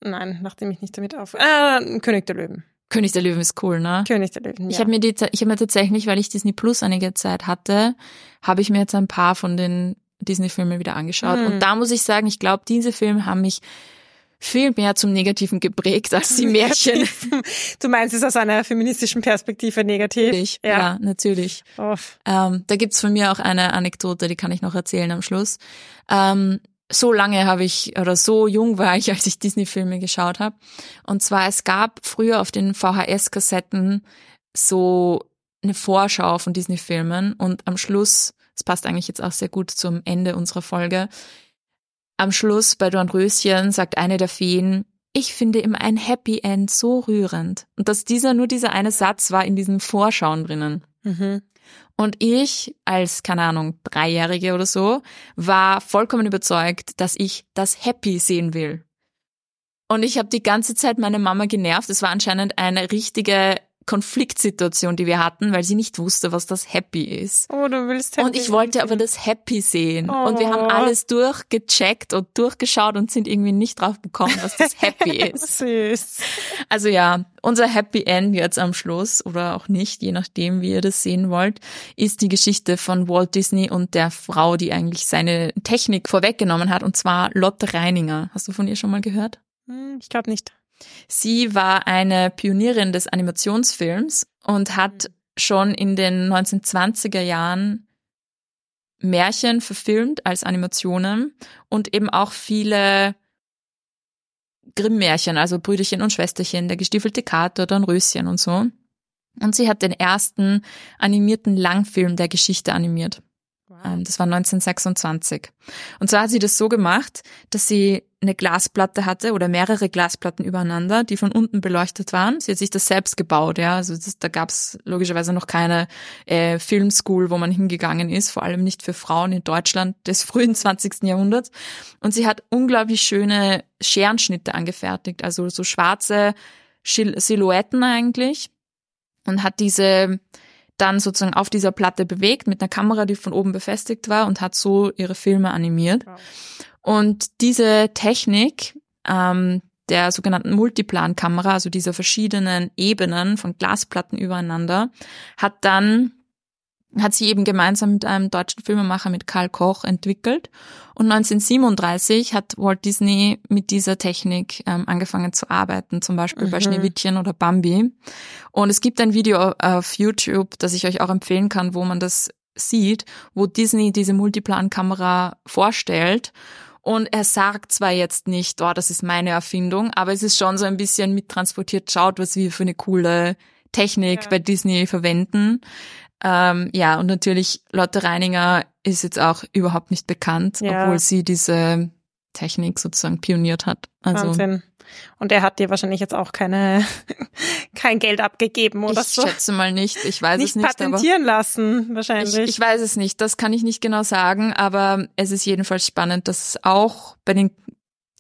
Nein, nachdem ich nicht damit auf. Äh, König der Löwen. König der Löwen ist cool, ne? König der Löwen. Ich ja. habe mir die, ich habe mir tatsächlich, weil ich Disney Plus einige Zeit hatte, habe ich mir jetzt ein paar von den Disney-Filmen wieder angeschaut. Mhm. Und da muss ich sagen, ich glaube, diese Filme haben mich viel mehr zum Negativen geprägt als die Märchen. Du meinst es aus einer feministischen Perspektive negativ? Natürlich, ja, ja natürlich. Oh. Ähm, da gibt's von mir auch eine Anekdote, die kann ich noch erzählen am Schluss. Ähm, so lange habe ich oder so jung war ich, als ich Disney-Filme geschaut habe. Und zwar es gab früher auf den VHS-Kassetten so eine Vorschau von Disney-Filmen und am Schluss, das passt eigentlich jetzt auch sehr gut zum Ende unserer Folge, am Schluss bei Dornröschen sagt eine der Feen, ich finde immer ein Happy End so rührend. Und dass dieser, nur dieser eine Satz war in diesen Vorschauen drinnen. Mhm. Und ich, als, keine Ahnung, Dreijährige oder so, war vollkommen überzeugt, dass ich das Happy sehen will. Und ich habe die ganze Zeit meine Mama genervt. Es war anscheinend eine richtige Konfliktsituation, die wir hatten, weil sie nicht wusste, was das Happy ist. Oh, du willst Happy Und ich wollte aber das Happy sehen. Oh. Und wir haben oh. alles durchgecheckt und durchgeschaut und sind irgendwie nicht drauf gekommen, was das Happy ist. Süß. Also ja, unser Happy End jetzt am Schluss oder auch nicht, je nachdem, wie ihr das sehen wollt, ist die Geschichte von Walt Disney und der Frau, die eigentlich seine Technik vorweggenommen hat, und zwar Lotte Reininger. Hast du von ihr schon mal gehört? Hm, ich glaube nicht. Sie war eine Pionierin des Animationsfilms und hat mhm. schon in den 1920er Jahren Märchen verfilmt als Animationen und eben auch viele Grimm-Märchen, also Brüderchen und Schwesterchen, der gestiefelte Kater, Dornröschen und so. Und sie hat den ersten animierten Langfilm der Geschichte animiert. Ähm, das war 1926. Und zwar hat sie das so gemacht, dass sie eine Glasplatte hatte oder mehrere Glasplatten übereinander, die von unten beleuchtet waren. Sie hat sich das selbst gebaut, ja. Also das, da gab's logischerweise noch keine äh, Filmschool, wo man hingegangen ist, vor allem nicht für Frauen in Deutschland des frühen 20. Jahrhunderts. Und sie hat unglaublich schöne Scherenschnitte angefertigt, also so schwarze Silhouetten eigentlich und hat diese dann sozusagen auf dieser Platte bewegt mit einer Kamera, die von oben befestigt war und hat so ihre Filme animiert. Wow. Und diese Technik ähm, der sogenannten Multiplan-Kamera, also dieser verschiedenen Ebenen von Glasplatten übereinander, hat dann hat sie eben gemeinsam mit einem deutschen Filmemacher, mit Karl Koch, entwickelt. Und 1937 hat Walt Disney mit dieser Technik ähm, angefangen zu arbeiten, zum Beispiel mhm. bei Schneewittchen oder Bambi. Und es gibt ein Video auf YouTube, das ich euch auch empfehlen kann, wo man das sieht, wo Disney diese Multiplan-Kamera vorstellt. Und er sagt zwar jetzt nicht, oh, das ist meine Erfindung, aber es ist schon so ein bisschen mittransportiert, schaut, was wir für eine coole Technik ja. bei Disney verwenden. Ähm, ja, und natürlich Lotte Reininger ist jetzt auch überhaupt nicht bekannt, ja. obwohl sie diese Technik sozusagen pioniert hat. Also, Wahnsinn. Und er hat dir wahrscheinlich jetzt auch keine, kein Geld abgegeben oder ich so. Ich schätze mal nicht. Ich weiß nicht es nicht. patentieren lassen, wahrscheinlich. Ich, ich weiß es nicht. Das kann ich nicht genau sagen. Aber es ist jedenfalls spannend, dass es auch bei den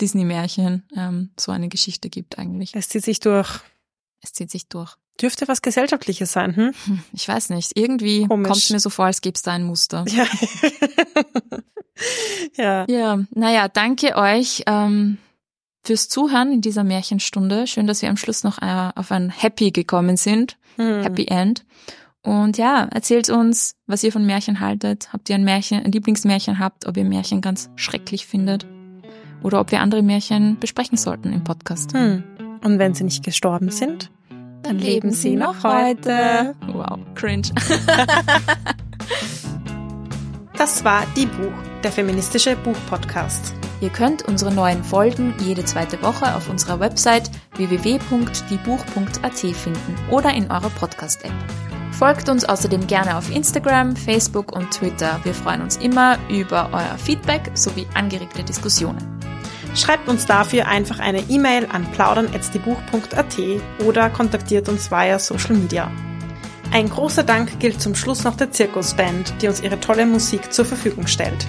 Disney-Märchen ähm, so eine Geschichte gibt eigentlich. Es zieht sich durch. Es zieht sich durch. Dürfte was Gesellschaftliches sein, hm? hm ich weiß nicht. Irgendwie Komisch. kommt mir so vor, als gäbe es da ein Muster. Ja. ja. Ja, naja, danke euch ähm, fürs Zuhören in dieser Märchenstunde. Schön, dass wir am Schluss noch äh, auf ein Happy gekommen sind. Hm. Happy End. Und ja, erzählt uns, was ihr von Märchen haltet. Habt ihr ein Märchen, ein Lieblingsmärchen habt, ob ihr Märchen ganz schrecklich findet oder ob wir andere Märchen besprechen sollten im Podcast. Hm. Und wenn sie nicht gestorben sind, dann leben sie noch heute. Wow, cringe. das war Die Buch, der feministische Buchpodcast. Ihr könnt unsere neuen Folgen jede zweite Woche auf unserer Website www.diebuch.at finden oder in eurer Podcast-App. Folgt uns außerdem gerne auf Instagram, Facebook und Twitter. Wir freuen uns immer über euer Feedback sowie angeregte Diskussionen. Schreibt uns dafür einfach eine E-Mail an plaudern.diebuch.at oder kontaktiert uns via Social Media. Ein großer Dank gilt zum Schluss noch der Zirkusband, die uns ihre tolle Musik zur Verfügung stellt.